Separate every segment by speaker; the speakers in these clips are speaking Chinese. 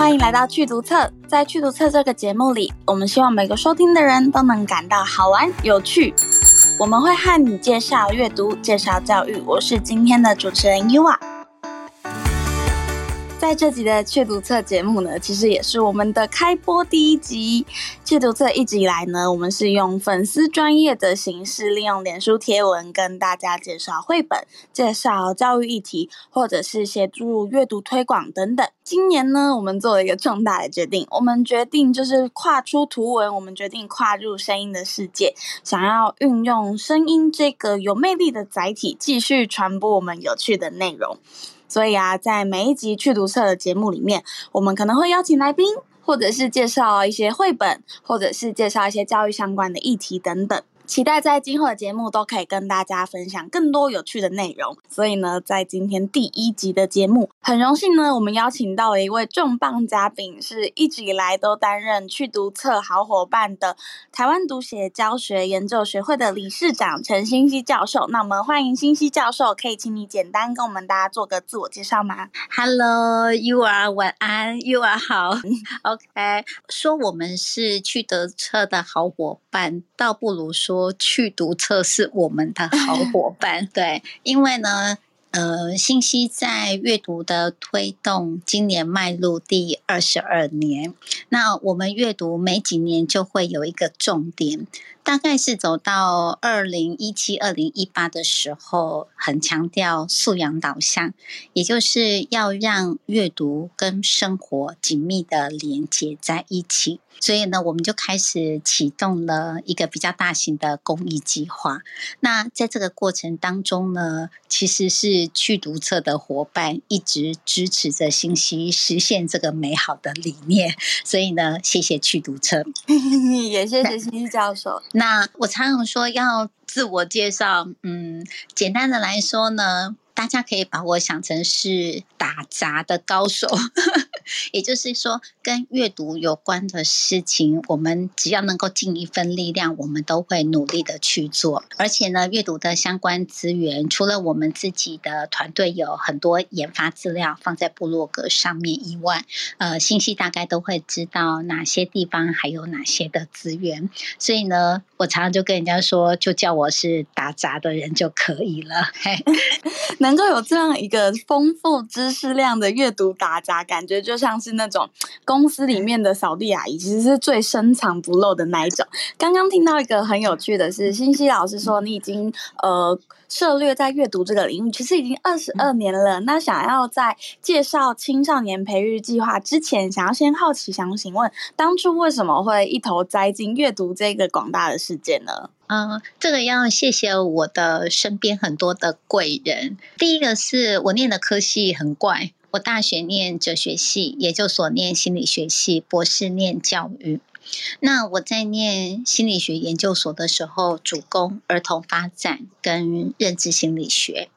Speaker 1: 欢迎来到趣读册。在趣读册这个节目里，我们希望每个收听的人都能感到好玩有趣。我们会和你介绍阅读，介绍教育。我是今天的主持人 Yua。在这集的阅读册节目呢，其实也是我们的开播第一集。阅读册一直以来呢，我们是用粉丝专业的形式，利用脸书贴文跟大家介绍绘本、介绍教育议题，或者是协助阅读推广等等。今年呢，我们做了一个重大的决定，我们决定就是跨出图文，我们决定跨入声音的世界，想要运用声音这个有魅力的载体，继续传播我们有趣的内容。所以啊，在每一集去读册的节目里面，我们可能会邀请来宾，或者是介绍一些绘本，或者是介绍一些教育相关的议题等等。期待在今后的节目都可以跟大家分享更多有趣的内容。所以呢，在今天第一集的节目，很荣幸呢，我们邀请到了一位重磅嘉宾，是一直以来都担任去读册好伙伴的台湾读写教学研究学会的理事长陈欣希教授。那我们欢迎欣希教授，可以请你简单跟我们大家做个自我介绍吗
Speaker 2: ？Hello，You are 晚安，You are 好。OK，说我们是去读册的好伙伴，倒不如说。趣读册是我们的好伙伴，对，因为呢，呃，信息在阅读的推动，今年迈入第二十二年。那我们阅读每几年就会有一个重点，大概是走到二零一七、二零一八的时候，很强调素养导向，也就是要让阅读跟生活紧密的连接在一起。所以呢，我们就开始启动了一个比较大型的公益计划。那在这个过程当中呢，其实是去读册的伙伴一直支持着信息实现这个美好的理念。所以呢，谢谢去读册，
Speaker 1: 也谢谢欣希教授。
Speaker 2: 那我常常说要自我介绍，嗯，简单的来说呢。大家可以把我想成是打杂的高手，也就是说，跟阅读有关的事情，我们只要能够尽一份力量，我们都会努力的去做。而且呢，阅读的相关资源，除了我们自己的团队有很多研发资料放在部落格上面以外，呃，信息大概都会知道哪些地方还有哪些的资源。所以呢，我常常就跟人家说，就叫我是打杂的人就可以了。嘿。
Speaker 1: 能够有这样一个丰富知识量的阅读打杂，感觉就像是那种公司里面的扫地阿姨，其实是最深藏不露的那一种。刚刚听到一个很有趣的是，欣希老师说你已经呃涉略在阅读这个领域，其实已经二十二年了。那想要在介绍青少年培育计划之前，想要先好奇想请问，当初为什么会一头栽进阅读这个广大的世界呢？
Speaker 2: 嗯，这个要谢谢我的身边很多的贵人。第一个是我念的科系很怪，我大学念哲学系，研究所念心理学系，博士念教育。那我在念心理学研究所的时候，主攻儿童发展跟认知心理学。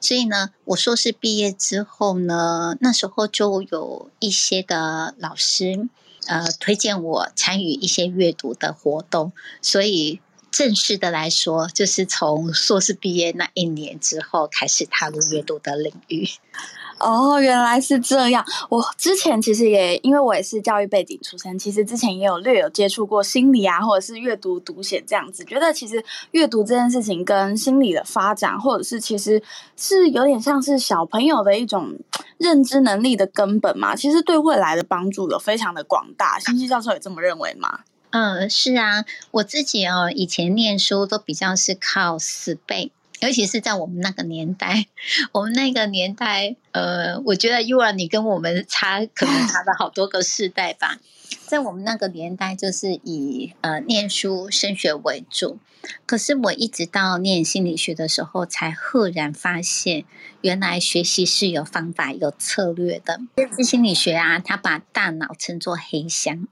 Speaker 2: 所以呢，我硕士毕业之后呢，那时候就有一些的老师呃推荐我参与一些阅读的活动，所以。正式的来说，就是从硕士毕业那一年之后开始踏入阅读的领域。
Speaker 1: 哦，原来是这样。我之前其实也因为我也是教育背景出身，其实之前也有略有接触过心理啊，或者是阅读读写这样子。觉得其实阅读这件事情跟心理的发展，或者是其实是有点像是小朋友的一种认知能力的根本嘛。其实对未来的帮助有非常的广大。欣希教授也这么认为吗？
Speaker 2: 嗯，是啊，我自己哦，以前念书都比较是靠死背，尤其是在我们那个年代，我们那个年代，呃，我觉得 Yua 你跟我们差，可能差了好多个世代吧。在我们那个年代，就是以呃念书升学为主。可是我一直到念心理学的时候，才赫然发现，原来学习是有方法、有策略的。认知心理学啊，它把大脑称作黑箱。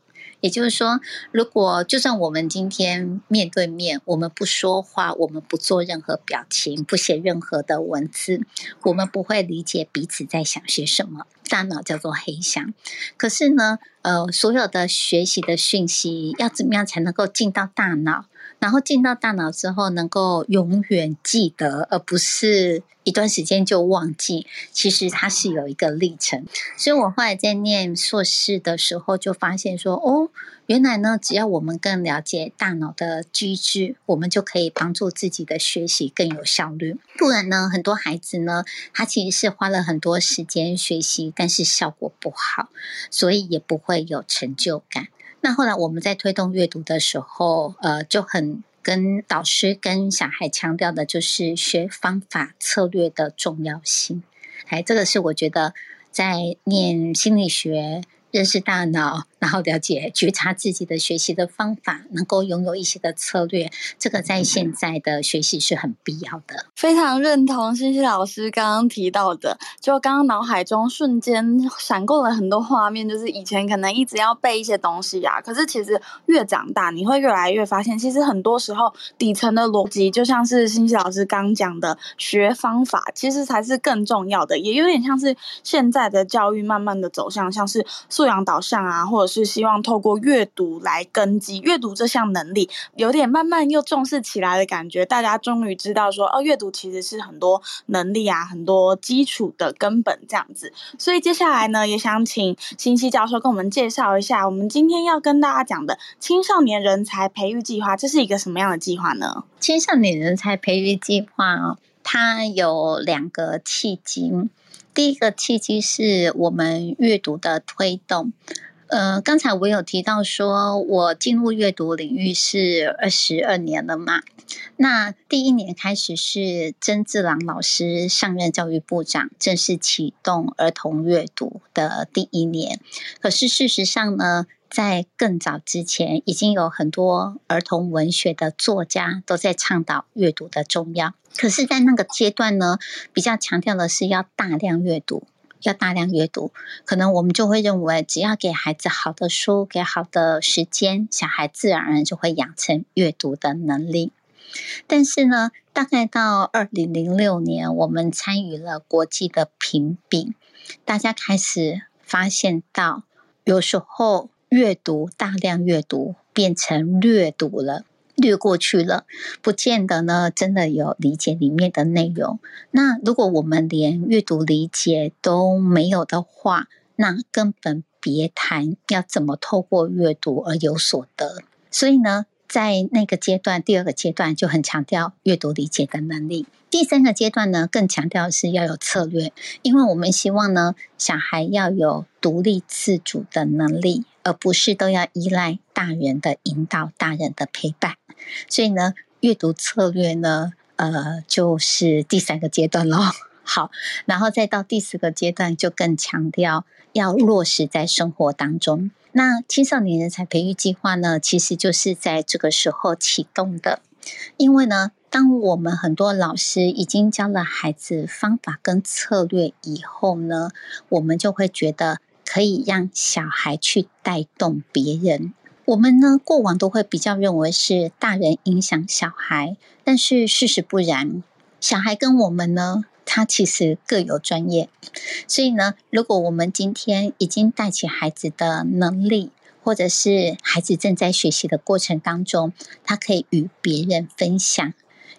Speaker 2: 也就是说，如果就算我们今天面对面，我们不说话，我们不做任何表情，不写任何的文字，我们不会理解彼此在想些什么。大脑叫做黑箱。可是呢，呃，所有的学习的讯息要怎么样才能够进到大脑？然后进到大脑之后，能够永远记得，而不是一段时间就忘记。其实它是有一个历程。所以我后来在念硕士的时候，就发现说，哦，原来呢，只要我们更了解大脑的机制，我们就可以帮助自己的学习更有效率。不然呢，很多孩子呢，他其实是花了很多时间学习，但是效果不好，所以也不会有成就感。那后来我们在推动阅读的时候，呃，就很跟导师跟小孩强调的就是学方法策略的重要性。哎，这个是我觉得在念心理学。认识大脑，然后了解觉察自己的学习的方法，能够拥有一些的策略，这个在现在的学习是很必要的。
Speaker 1: 非常认同欣希老师刚刚提到的，就刚刚脑海中瞬间闪过了很多画面，就是以前可能一直要背一些东西啊，可是其实越长大，你会越来越发现，其实很多时候底层的逻辑，就像是欣希老师刚讲的学方法，其实才是更重要的，也有点像是现在的教育慢慢的走向，像是素养导向啊，或者是希望透过阅读来根基阅读这项能力，有点慢慢又重视起来的感觉。大家终于知道说，哦，阅读其实是很多能力啊，很多基础的根本这样子。所以接下来呢，也想请新希教授跟我们介绍一下，我们今天要跟大家讲的青少年人才培育计划，这是一个什么样的计划呢？
Speaker 2: 青少年人才培育计划哦，它有两个契机。第一个契机是我们阅读的推动。呃，刚才我有提到说，我进入阅读领域是二十二年了嘛。那第一年开始是曾志郎老师上任教育部长，正式启动儿童阅读的第一年。可是事实上呢，在更早之前，已经有很多儿童文学的作家都在倡导阅读的重要。可是，在那个阶段呢，比较强调的是要大量阅读，要大量阅读。可能我们就会认为，只要给孩子好的书，给好的时间，小孩自然而然就会养成阅读的能力。但是呢，大概到二零零六年，我们参与了国际的评比，大家开始发现到，有时候阅读大量阅读变成略读了。略过去了，不见得呢，真的有理解里面的内容。那如果我们连阅读理解都没有的话，那根本别谈要怎么透过阅读而有所得。所以呢，在那个阶段，第二个阶段就很强调阅读理解的能力。第三个阶段呢，更强调是要有策略，因为我们希望呢，小孩要有独立自主的能力，而不是都要依赖大人的引导、大人的陪伴。所以呢，阅读策略呢，呃，就是第三个阶段喽。好，然后再到第四个阶段，就更强调要落实在生活当中。那青少年人才培育计划呢，其实就是在这个时候启动的。因为呢，当我们很多老师已经教了孩子方法跟策略以后呢，我们就会觉得可以让小孩去带动别人。我们呢，过往都会比较认为是大人影响小孩，但是事实不然。小孩跟我们呢，他其实各有专业。所以呢，如果我们今天已经带起孩子的能力，或者是孩子正在学习的过程当中，他可以与别人分享。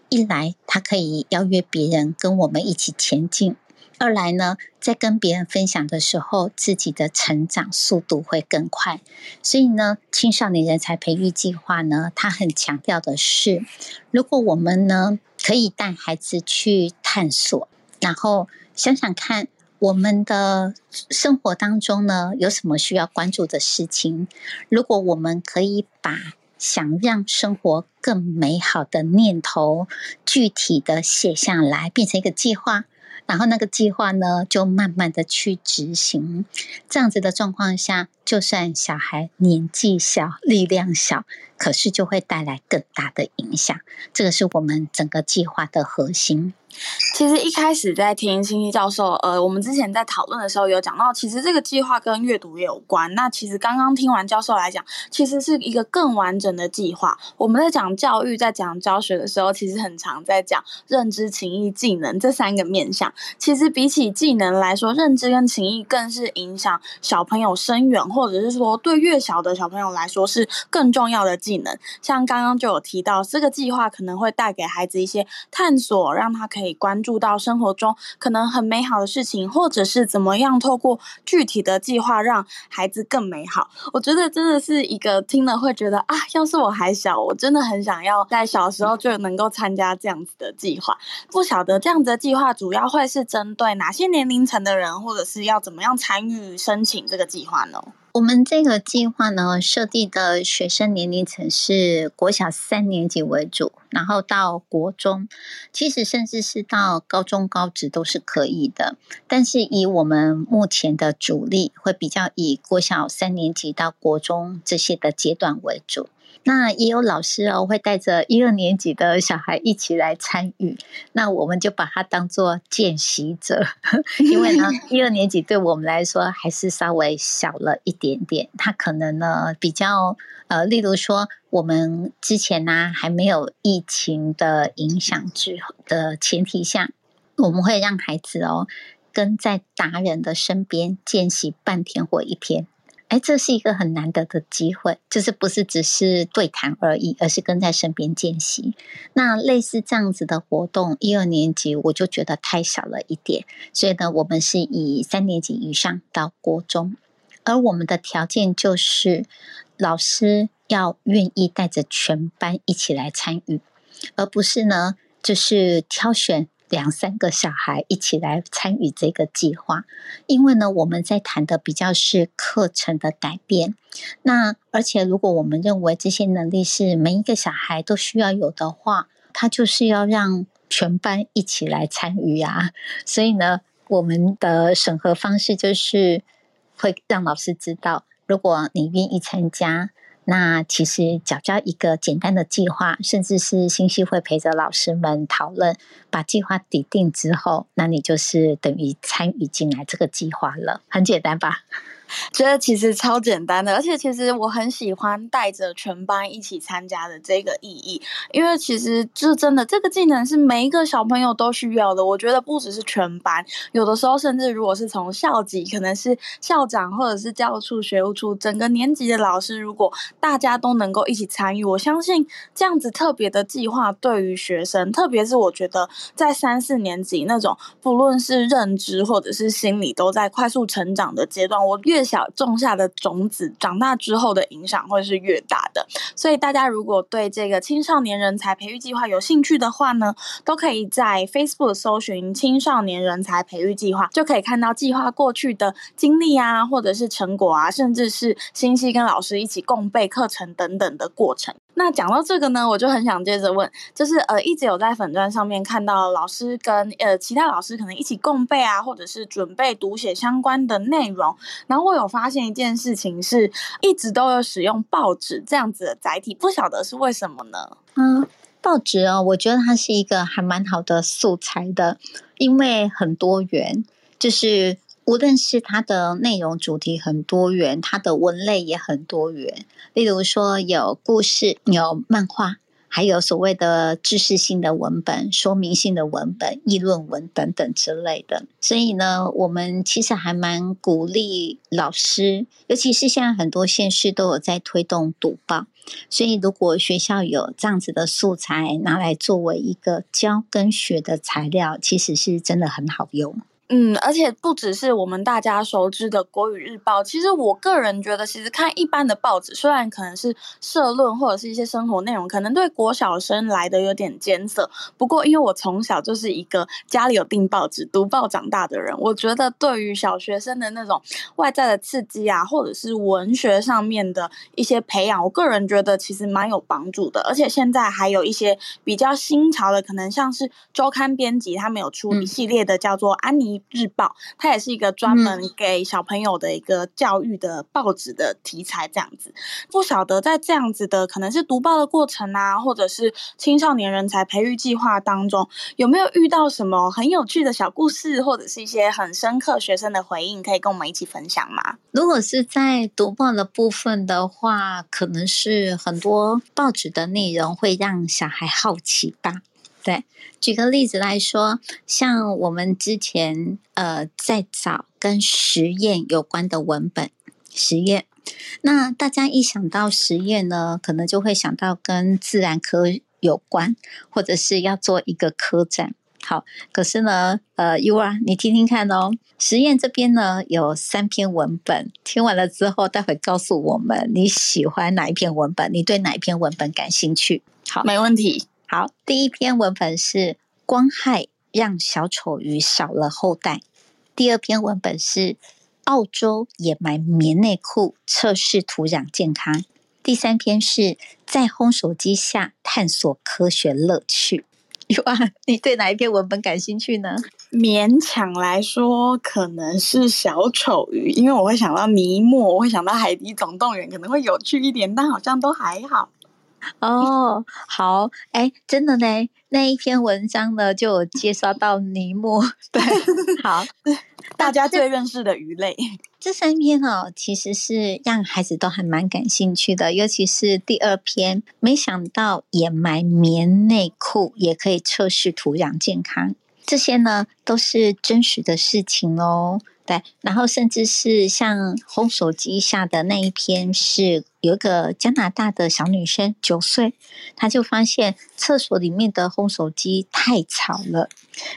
Speaker 2: 一来，他可以邀约别人跟我们一起前进。二来呢，在跟别人分享的时候，自己的成长速度会更快。所以呢，青少年人才培育计划呢，它很强调的是，如果我们呢可以带孩子去探索，然后想想看，我们的生活当中呢有什么需要关注的事情。如果我们可以把想让生活更美好的念头，具体的写下来，变成一个计划。然后那个计划呢，就慢慢的去执行。这样子的状况下，就算小孩年纪小、力量小，可是就会带来更大的影响。这个是我们整个计划的核心。
Speaker 1: 其实一开始在听欣希教授，呃，我们之前在讨论的时候有讲到，其实这个计划跟阅读也有关。那其实刚刚听完教授来讲，其实是一个更完整的计划。我们在讲教育、在讲教学的时候，其实很常在讲认知、情意、技能这三个面向。其实比起技能来说，认知跟情意更是影响小朋友深远或者是说对越小的小朋友来说是更重要的技能。像刚刚就有提到，这个计划可能会带给孩子一些探索，让他可以关注到生活中可能很美好的事情，或者是怎么样透过具体的计划让孩子更美好。我觉得真的是一个听了会觉得啊，要是我还小，我真的很想要在小时候就能够参加这样子的计划。不晓得这样子的计划主要会是针对哪些年龄层的人，或者是要怎么样参与申请这个计划呢？
Speaker 2: 我们这个计划呢，设定的学生年龄层是国小三年级为主，然后到国中，其实甚至是到高中高职都是可以的。但是以我们目前的主力，会比较以国小三年级到国中这些的阶段为主。那也有老师哦，会带着一二年级的小孩一起来参与，那我们就把它当做见习者，因为呢，一二年级对我们来说还是稍微小了一点点，他可能呢比较呃，例如说我们之前呢、啊、还没有疫情的影响之后的前提下，我们会让孩子哦跟在达人的身边见习半天或一天。哎，这是一个很难得的机会，就是不是只是对谈而已，而是跟在身边见习。那类似这样子的活动，一二年级我就觉得太小了一点，所以呢，我们是以三年级以上到国中，而我们的条件就是老师要愿意带着全班一起来参与，而不是呢，就是挑选。两三个小孩一起来参与这个计划，因为呢，我们在谈的比较是课程的改变。那而且，如果我们认为这些能力是每一个小孩都需要有的话，他就是要让全班一起来参与啊。所以呢，我们的审核方式就是会让老师知道，如果你愿意参加。那其实，缴交一个简单的计划，甚至是星系会陪着老师们讨论，把计划拟定之后，那你就是等于参与进来这个计划了，很简单吧？
Speaker 1: 觉得其实超简单的，而且其实我很喜欢带着全班一起参加的这个意义，因为其实就真的这个技能是每一个小朋友都需要的。我觉得不只是全班，有的时候甚至如果是从校级，可能是校长或者是教务处、学务处，整个年级的老师，如果大家都能够一起参与，我相信这样子特别的计划对于学生，特别是我觉得在三四年级那种不论是认知或者是心理都在快速成长的阶段，我越越小种下的种子，长大之后的影响会是越大的。所以大家如果对这个青少年人才培育计划有兴趣的话呢，都可以在 Facebook 搜寻“青少年人才培育计划”，就可以看到计划过去的经历啊，或者是成果啊，甚至是星系跟老师一起共备课程等等的过程。那讲到这个呢，我就很想接着问，就是呃，一直有在粉钻上面看到老师跟呃其他老师可能一起共备啊，或者是准备读写相关的内容。然后我有发现一件事情，是一直都有使用报纸这样子的载体，不晓得是为什么呢？
Speaker 2: 嗯，报纸哦，我觉得它是一个还蛮好的素材的，因为很多元，就是。无论是它的内容主题很多元，它的文类也很多元。例如说，有故事、有漫画，还有所谓的知识性的文本、说明性的文本、议论文等等之类的。所以呢，我们其实还蛮鼓励老师，尤其是现在很多县市都有在推动读报。所以，如果学校有这样子的素材拿来作为一个教跟学的材料，其实是真的很好用。
Speaker 1: 嗯，而且不只是我们大家熟知的国语日报，其实我个人觉得，其实看一般的报纸，虽然可能是社论或者是一些生活内容，可能对国小生来的有点艰涩。不过，因为我从小就是一个家里有订报纸、读报长大的人，我觉得对于小学生的那种外在的刺激啊，或者是文学上面的一些培养，我个人觉得其实蛮有帮助的。而且现在还有一些比较新潮的，可能像是周刊编辑，他们有出一系列的叫做安妮。日报，它也是一个专门给小朋友的一个教育的报纸的题材，这样子。不晓得在这样子的可能是读报的过程啊，或者是青少年人才培育计划当中，有没有遇到什么很有趣的小故事，或者是一些很深刻学生的回应，可以跟我们一起分享吗？
Speaker 2: 如果是在读报的部分的话，可能是很多报纸的内容会让小孩好奇吧。对，举个例子来说，像我们之前呃在找跟实验有关的文本，实验那大家一想到实验呢，可能就会想到跟自然科有关，或者是要做一个科展。好，可是呢，呃，U R，你听听看哦。实验这边呢有三篇文本，听完了之后，待会告诉我们你喜欢哪一篇文本，你对哪一篇文本感兴趣？好，
Speaker 1: 没问题。
Speaker 2: 好，第一篇文本是光害让小丑鱼少了后代。第二篇文本是澳洲掩埋棉内裤测试土壤健康。第三篇是在烘手机下探索科学乐趣。哇，你对哪一篇文本感兴趣呢？
Speaker 1: 勉强来说，可能是小丑鱼，因为我会想到尼莫，我会想到海底总动员，可能会有趣一点，但好像都还好。
Speaker 2: 哦，好，哎，真的呢，那一篇文章呢，就有介绍到尼莫，对，好，
Speaker 1: 大家最认识的鱼类。
Speaker 2: 这三篇哦，其实是让孩子都还蛮感兴趣的，尤其是第二篇，没想到掩埋棉内裤也可以测试土壤健康，这些呢都是真实的事情哦。对，然后甚至是像烘手机下的那一篇，是有一个加拿大的小女生，九岁，她就发现厕所里面的烘手机太吵了，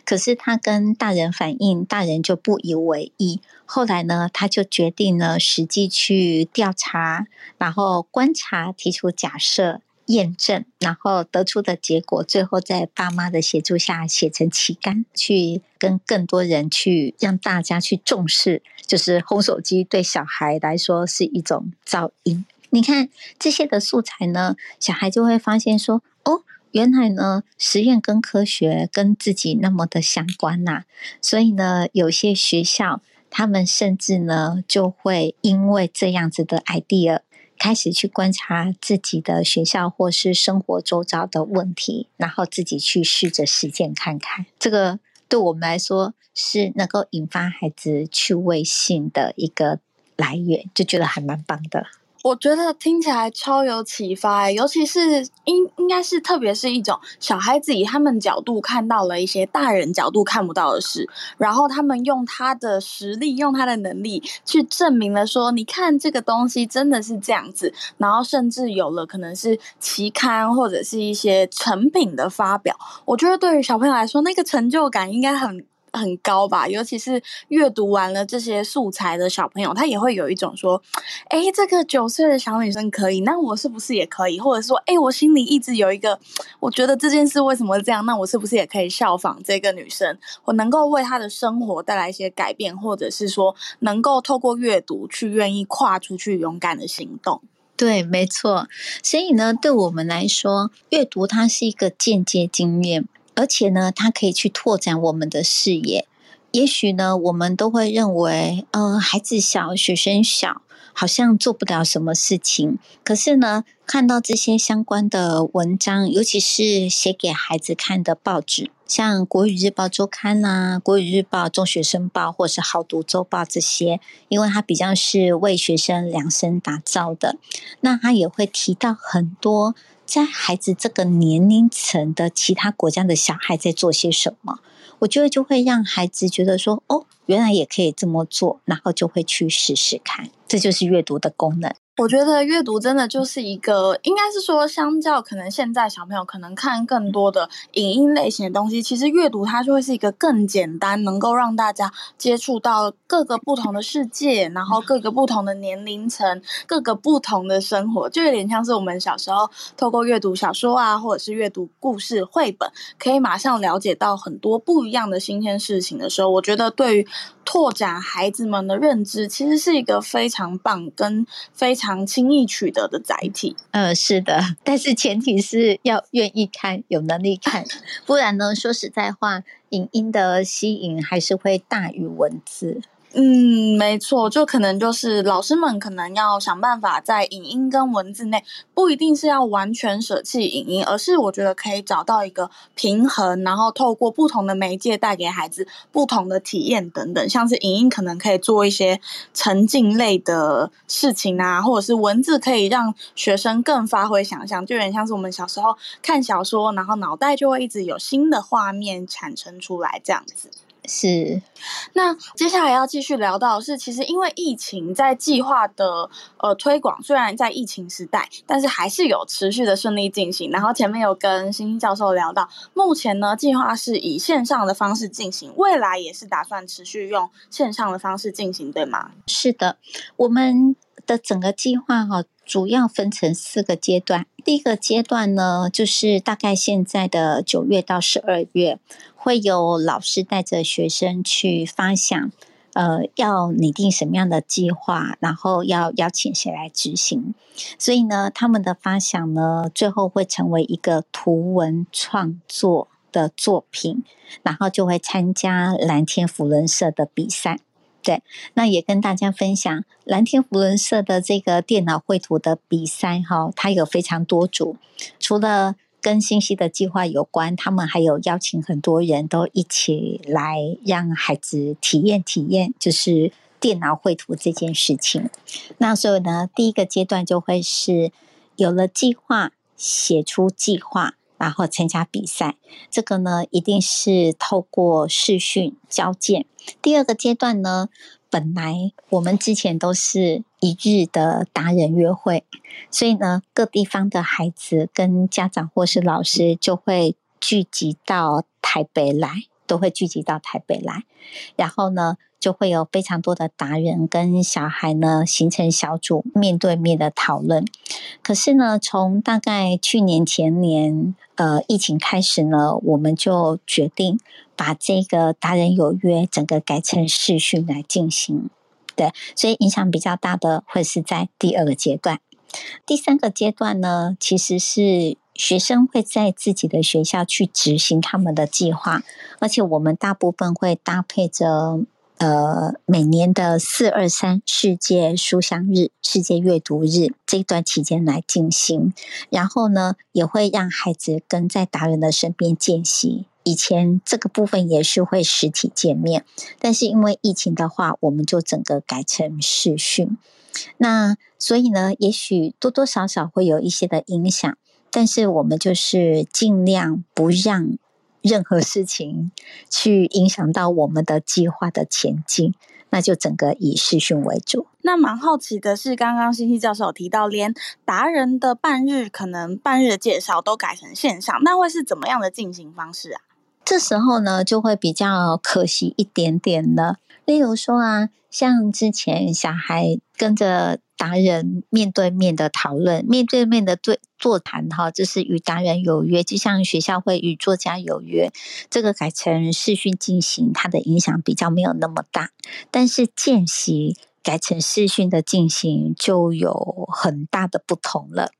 Speaker 2: 可是她跟大人反映，大人就不以为意。后来呢，她就决定呢，实际去调查，然后观察，提出假设。验证，然后得出的结果，最后在爸妈的协助下写成旗杆，去跟更多人去让大家去重视，就是烘手机对小孩来说是一种噪音。你看这些的素材呢，小孩就会发现说，哦，原来呢实验跟科学跟自己那么的相关呐、所以呢，有些学校他们甚至呢就会因为这样子的 idea。开始去观察自己的学校或是生活周遭的问题，然后自己去试着实践看看。这个对我们来说是能够引发孩子趣味性的一个来源，就觉得还蛮棒的。
Speaker 1: 我觉得听起来超有启发，尤其是应应该是特别是一种小孩子以他们角度看到了一些大人角度看不到的事，然后他们用他的实力，用他的能力去证明了说，你看这个东西真的是这样子，然后甚至有了可能是期刊或者是一些成品的发表。我觉得对于小朋友来说，那个成就感应该很。很高吧，尤其是阅读完了这些素材的小朋友，他也会有一种说：“哎，这个九岁的小女生可以，那我是不是也可以？”或者说：“哎，我心里一直有一个，我觉得这件事为什么这样？那我是不是也可以效仿这个女生？我能够为她的生活带来一些改变，或者是说能够透过阅读去愿意跨出去勇敢的行动。”
Speaker 2: 对，没错。所以呢，对我们来说，阅读它是一个间接经验。而且呢，它可以去拓展我们的视野。也许呢，我们都会认为，呃，孩子小，学生小，好像做不了什么事情。可是呢，看到这些相关的文章，尤其是写给孩子看的报纸，像《国语日报周刊》啦，《国语日报》、《中学生报》或是《好读周报》这些，因为它比较是为学生量身打造的，那它也会提到很多。在孩子这个年龄层的其他国家的小孩在做些什么？我觉得就会让孩子觉得说：“哦，原来也可以这么做。”然后就会去试试看。这就是阅读的功能。
Speaker 1: 我觉得阅读真的就是一个，应该是说，相较可能现在小朋友可能看更多的影音类型的东西，其实阅读它就会是一个更简单，能够让大家接触到各个不同的世界，然后各个不同的年龄层，各个不同的生活，就有点像是我们小时候透过阅读小说啊，或者是阅读故事绘本，可以马上了解到很多不一样的新鲜事情的时候，我觉得对于拓展孩子们的认知，其实是一个非常棒跟非常。轻易取得的载体，
Speaker 2: 呃，是的，但是前提是要愿意看，有能力看，不然呢，说实在话，影音的吸引还是会大于文字。
Speaker 1: 嗯，没错，就可能就是老师们可能要想办法在影音跟文字内，不一定是要完全舍弃影音，而是我觉得可以找到一个平衡，然后透过不同的媒介带给孩子不同的体验等等。像是影音可能可以做一些沉浸类的事情啊，或者是文字可以让学生更发挥想象，就有点像是我们小时候看小说，然后脑袋就会一直有新的画面产生出来这样子。
Speaker 2: 是，
Speaker 1: 那接下来要继续聊到是，其实因为疫情在计划的呃推广，虽然在疫情时代，但是还是有持续的顺利进行。然后前面有跟星星教授聊到，目前呢计划是以线上的方式进行，未来也是打算持续用线上的方式进行，对吗？
Speaker 2: 是的，我们的整个计划哈，主要分成四个阶段。第一个阶段呢，就是大概现在的九月到十二月。会有老师带着学生去发想，呃，要拟定什么样的计划，然后要邀请谁来执行。所以呢，他们的发想呢，最后会成为一个图文创作的作品，然后就会参加蓝天扶轮社的比赛。对，那也跟大家分享蓝天福伦社的这个电脑绘图的比赛，哈，它有非常多组，除了。跟信息的计划有关，他们还有邀请很多人都一起来让孩子体验体验，就是电脑绘图这件事情。那所以呢，第一个阶段就会是有了计划，写出计划，然后参加比赛。这个呢，一定是透过视讯交件。第二个阶段呢，本来我们之前都是一日的达人约会，所以呢，各地方的孩子跟家长或是老师就会聚集到台北来，都会聚集到台北来，然后呢，就会有非常多的达人跟小孩呢形成小组，面对面的讨论。可是呢，从大概去年前年，呃，疫情开始呢，我们就决定。把这个达人有约整个改成视讯来进行，对，所以影响比较大的会是在第二个阶段。第三个阶段呢，其实是学生会在自己的学校去执行他们的计划，而且我们大部分会搭配着。呃，每年的四二三世界书香日、世界阅读日这段期间来进行，然后呢，也会让孩子跟在达人的身边见习。以前这个部分也是会实体见面，但是因为疫情的话，我们就整个改成视讯。那所以呢，也许多多少少会有一些的影响，但是我们就是尽量不让。任何事情去影响到我们的计划的前进，那就整个以视讯为主。
Speaker 1: 那蛮好奇的是，刚刚欣欣教授有提到，连达人的半日可能半日的介绍都改成线上，那会是怎么样的进行方式啊？
Speaker 2: 这时候呢，就会比较可惜一点点了。例如说啊，像之前小孩跟着。达人面对面的讨论，面对面的对座谈，哈，就是与达人有约，就像学校会与作家有约，这个改成视讯进行，它的影响比较没有那么大。但是见习改成视讯的进行，就有很大的不同了。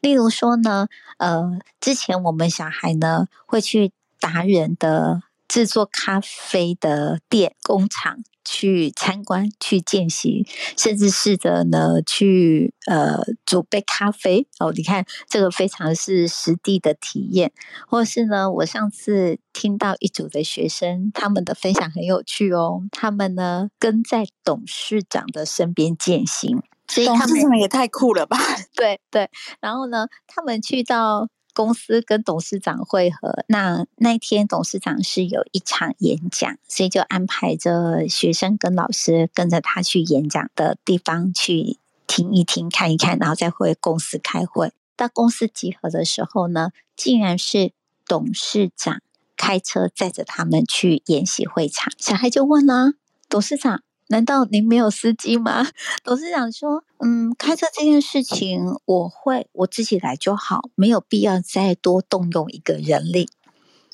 Speaker 2: 例如说呢，呃，之前我们小孩呢会去达人的制作咖啡的店工厂。去参观、去见习，甚至试着呢去呃煮杯咖啡哦。你看这个非常是实地的体验，或是呢，我上次听到一组的学生，他们的分享很有趣哦。他们呢跟在董事长的身边健行，所以他
Speaker 1: 们也太酷了吧？
Speaker 2: 对对，然后呢，他们去到。公司跟董事长会合，那那天董事长是有一场演讲，所以就安排着学生跟老师跟着他去演讲的地方去听一听、看一看，然后再回公司开会。到公司集合的时候呢，竟然是董事长开车载着他们去演习会场。小孩就问了：“董事长。”难道您没有司机吗？董事长说：“嗯，开车这件事情我会我自己来就好，没有必要再多动用一个人力。”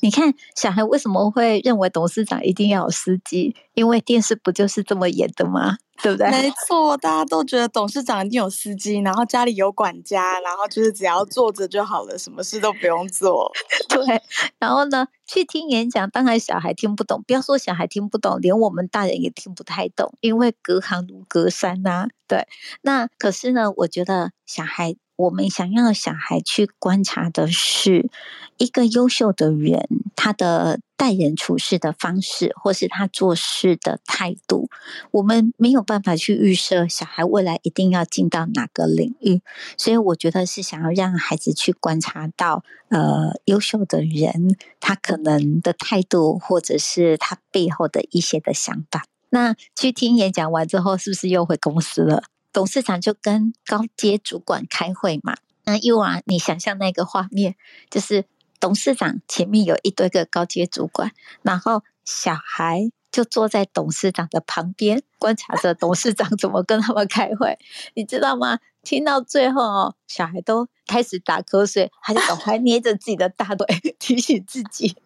Speaker 2: 你看，小孩为什么会认为董事长一定要有司机？因为电视不就是这么演的吗？对不对？
Speaker 1: 没错，大家都觉得董事长一定有司机，然后家里有管家，然后就是只要坐着就好了，什么事都不用做。
Speaker 2: 对，然后呢，去听演讲，当然小孩听不懂，不要说小孩听不懂，连我们大人也听不太懂，因为隔行如隔山呐、啊。对，那可是呢，我觉得小孩，我们想要小孩去观察的是一个优秀的人，他的待人处事的方式，或是他做事的态度，我们没有办法去预设小孩未来一定要进到哪个领域，所以我觉得是想要让孩子去观察到，呃，优秀的人他可能的态度，或者是他背后的一些的想法。那去听演讲完之后，是不是又回公司了？董事长就跟高阶主管开会嘛？那又啊，你想象那个画面，就是。董事长前面有一堆个高阶主管，然后小孩就坐在董事长的旁边，观察着董事长怎么跟他们开会，你知道吗？听到最后哦，小孩都开始打瞌睡，他就赶快捏着自己的大腿 提醒自己。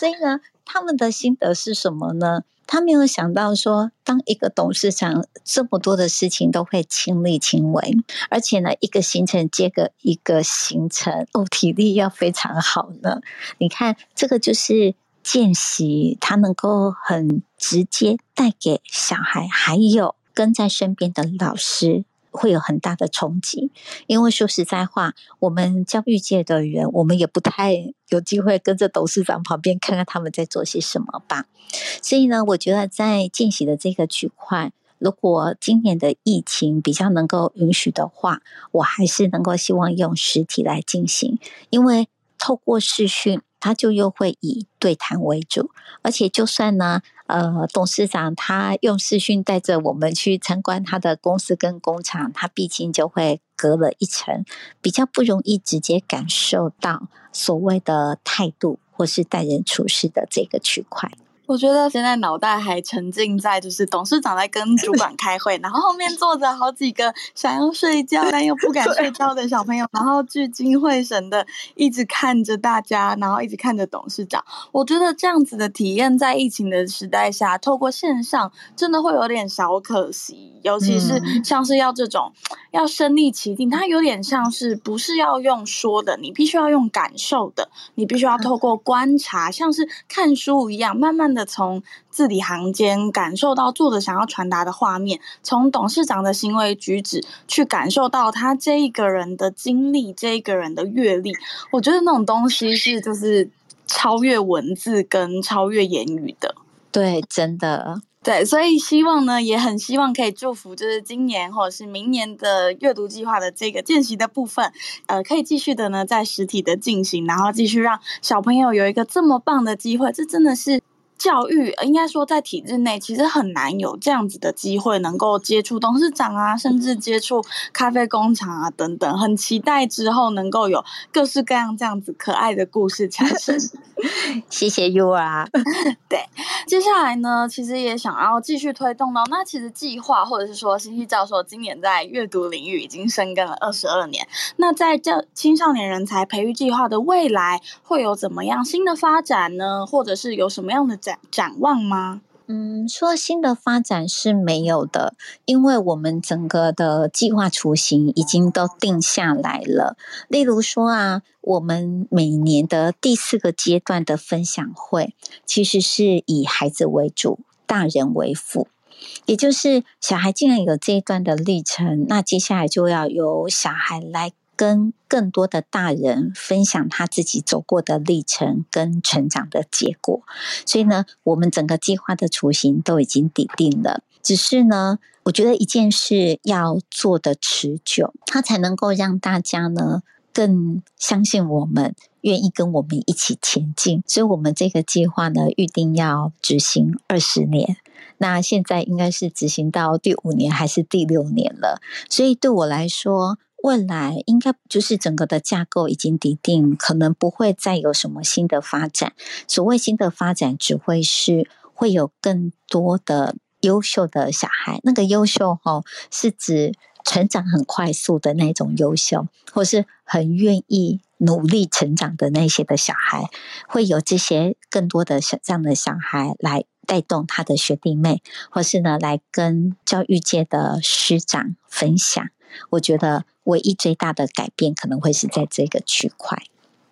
Speaker 2: 所以呢，他们的心得是什么呢？他没有想到说，当一个董事长这么多的事情都会亲力亲为，而且呢，一个行程接个一个行程，哦，体力要非常好呢。你看，这个就是见习，他能够很直接带给小孩，还有跟在身边的老师。会有很大的冲击，因为说实在话，我们教育界的人，我们也不太有机会跟着董事长旁边看看他们在做些什么吧。所以呢，我觉得在见习的这个区块，如果今年的疫情比较能够允许的话，我还是能够希望用实体来进行，因为透过视讯。他就又会以对谈为主，而且就算呢，呃，董事长他用视讯带着我们去参观他的公司跟工厂，他毕竟就会隔了一层，比较不容易直接感受到所谓的态度或是待人处事的这个区块。
Speaker 1: 我觉得现在脑袋还沉浸在就是董事长在跟 主管开会，然后后面坐着好几个想要睡觉但又不敢睡觉的小朋友，然后聚精会神的一直看着大家，然后一直看着董事长。我觉得这样子的体验在疫情的时代下，透过线上真的会有点小可惜，尤其是像是要这种要身临其境，它有点像是不是要用说的，你必须要用感受的，你必须要透过观察，像是看书一样，慢慢的。从字里行间感受到作者想要传达的画面，从董事长的行为举止去感受到他这一个人的经历，这一个人的阅历。我觉得那种东西是就是超越文字跟超越言语的。
Speaker 2: 对，真的。
Speaker 1: 对，所以希望呢，也很希望可以祝福，就是今年或者是明年的阅读计划的这个见习的部分，呃，可以继续的呢，在实体的进行，然后继续让小朋友有一个这么棒的机会，这真的是。教育应该说，在体制内其实很难有这样子的机会，能够接触董事长啊，甚至接触咖啡工厂啊等等。很期待之后能够有各式各样这样子可爱的故事产生。
Speaker 2: 谢谢 You 啊。
Speaker 1: 对，接下来呢，其实也想要继续推动到。那其实计划或者是说，星希教授今年在阅读领域已经深耕了二十二年。那在这青少年人才培育计划的未来会有怎么样新的发展呢？或者是有什么样的？展展望吗？
Speaker 2: 嗯，说新的发展是没有的，因为我们整个的计划雏形已经都定下来了。例如说啊，我们每年的第四个阶段的分享会，其实是以孩子为主，大人为辅，也就是小孩既然有这一段的历程，那接下来就要由小孩来。跟更多的大人分享他自己走过的历程跟成长的结果，所以呢，我们整个计划的雏形都已经拟定了。只是呢，我觉得一件事要做得持久，它才能够让大家呢更相信我们，愿意跟我们一起前进。所以，我们这个计划呢，预定要执行二十年。那现在应该是执行到第五年还是第六年了？所以对我来说，未来应该就是整个的架构已经拟定，可能不会再有什么新的发展。所谓新的发展，只会是会有更多的优秀的小孩。那个优秀哈，是指成长很快速的那种优秀，或是很愿意努力成长的那些的小孩，会有这些更多的小这样的小孩来带动他的学弟妹，或是呢来跟教育界的师长分享。我觉得唯一最大的改变可能会是在这个区块。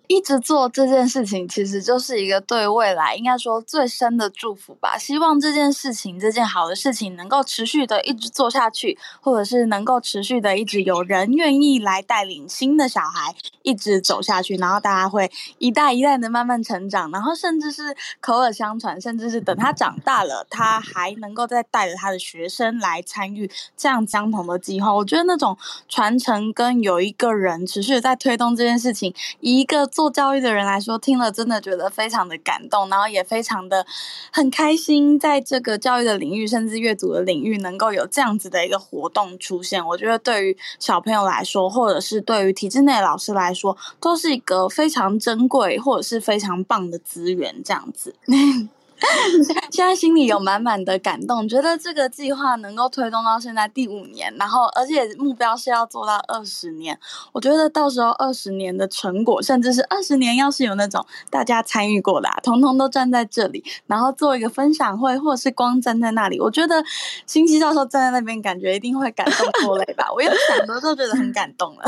Speaker 1: 一直做这件事情，其实就是一个对未来应该说最深的祝福吧。希望这件事情，这件好的事情能够持续的一直做下去，或者是能够持续的一直有人愿意来带领新的小孩一直走下去，然后大家会一代一代的慢慢成长，然后甚至是口耳相传，甚至是等他长大了，他还能够再带着他的学生来参与这样相同的计划。我觉得那种传承跟有一个人持续在推动这件事情，一个做教育的人来说，听了真的觉得非常的感动，然后也非常的很开心，在这个教育的领域，甚至阅读的领域，能够有这样子的一个活动出现。我觉得对于小朋友来说，或者是对于体制内老师来说，都是一个非常珍贵或者是非常棒的资源，这样子。现在心里有满满的感动，觉得这个计划能够推动到现在第五年，然后而且目标是要做到二十年。我觉得到时候二十年的成果，甚至是二十年，要是有那种大家参与过的，啊，统统都站在这里，然后做一个分享会，或者是光站在那里，我觉得新希教授站在那边，感觉一定会感动落泪吧。我有想的都觉得很感动了。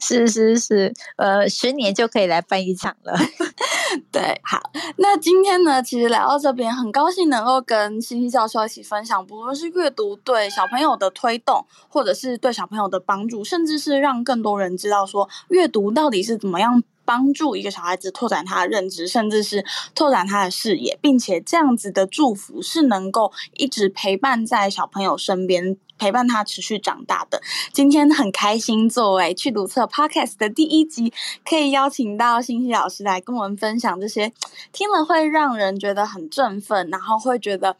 Speaker 2: 是是是，呃，十年就可以来办一场了。
Speaker 1: 对，好，那今天呢，其实来到这这边很高兴能够跟新希教授一起分享，不论是阅读对小朋友的推动，或者是对小朋友的帮助，甚至是让更多人知道说阅读到底是怎么样帮助一个小孩子拓展他的认知，甚至是拓展他的视野，并且这样子的祝福是能够一直陪伴在小朋友身边。陪伴他持续长大的，今天很开心，作为趣读册 Podcast 的第一集，可以邀请到欣欣老师来跟我们分享这些，听了会让人觉得很振奋，然后会觉得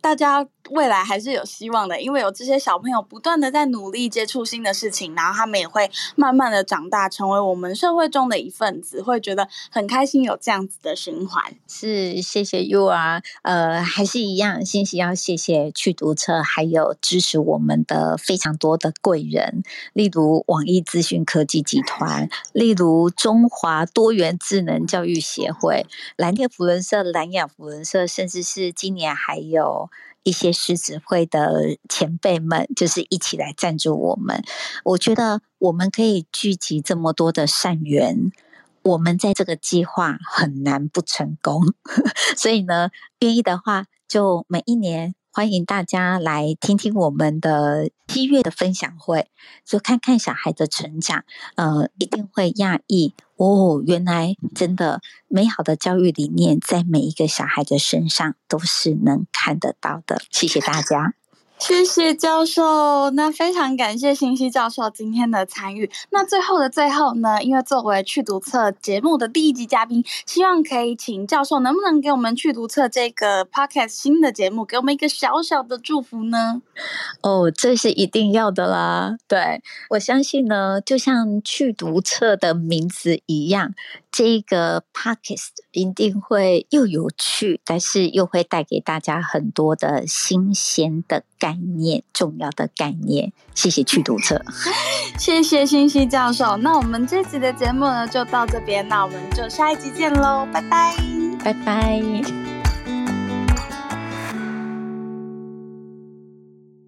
Speaker 1: 大家未来还是有希望的，因为有这些小朋友不断的在努力接触新的事情，然后他们也会慢慢的长大，成为我们社会中的一份子，会觉得很开心，有这样子的循环。
Speaker 2: 是，谢谢 You 啊，呃，还是一样，新希要谢谢去读册，还有支持我。我们的非常多的贵人，例如网易资讯科技集团，例如中华多元智能教育协会、蓝天福伦社、蓝雅福伦社，甚至是今年还有一些狮子会的前辈们，就是一起来赞助我们。我觉得我们可以聚集这么多的善缘，我们在这个计划很难不成功。所以呢，愿意的话，就每一年。欢迎大家来听听我们的七月的分享会，就看看小孩的成长，呃，一定会讶异哦，原来真的美好的教育理念在每一个小孩的身上都是能看得到的。谢谢大家。
Speaker 1: 谢谢教授，那非常感谢新希教授今天的参与。那最后的最后呢，因为作为去读册节目的第一集嘉宾，希望可以请教授能不能给我们去读册这个 podcast 新的节目，给我们一个小小的祝福呢？
Speaker 2: 哦，这是一定要的啦。对，我相信呢，就像去读册的名字一样。这个 podcast 一定会又有趣，但是又会带给大家很多的新鲜的概念、重要的概念。谢谢去读者，
Speaker 1: 谢谢新希教授。那我们这集的节目呢，就到这边，那我们就下一集见喽，拜拜，
Speaker 2: 拜拜。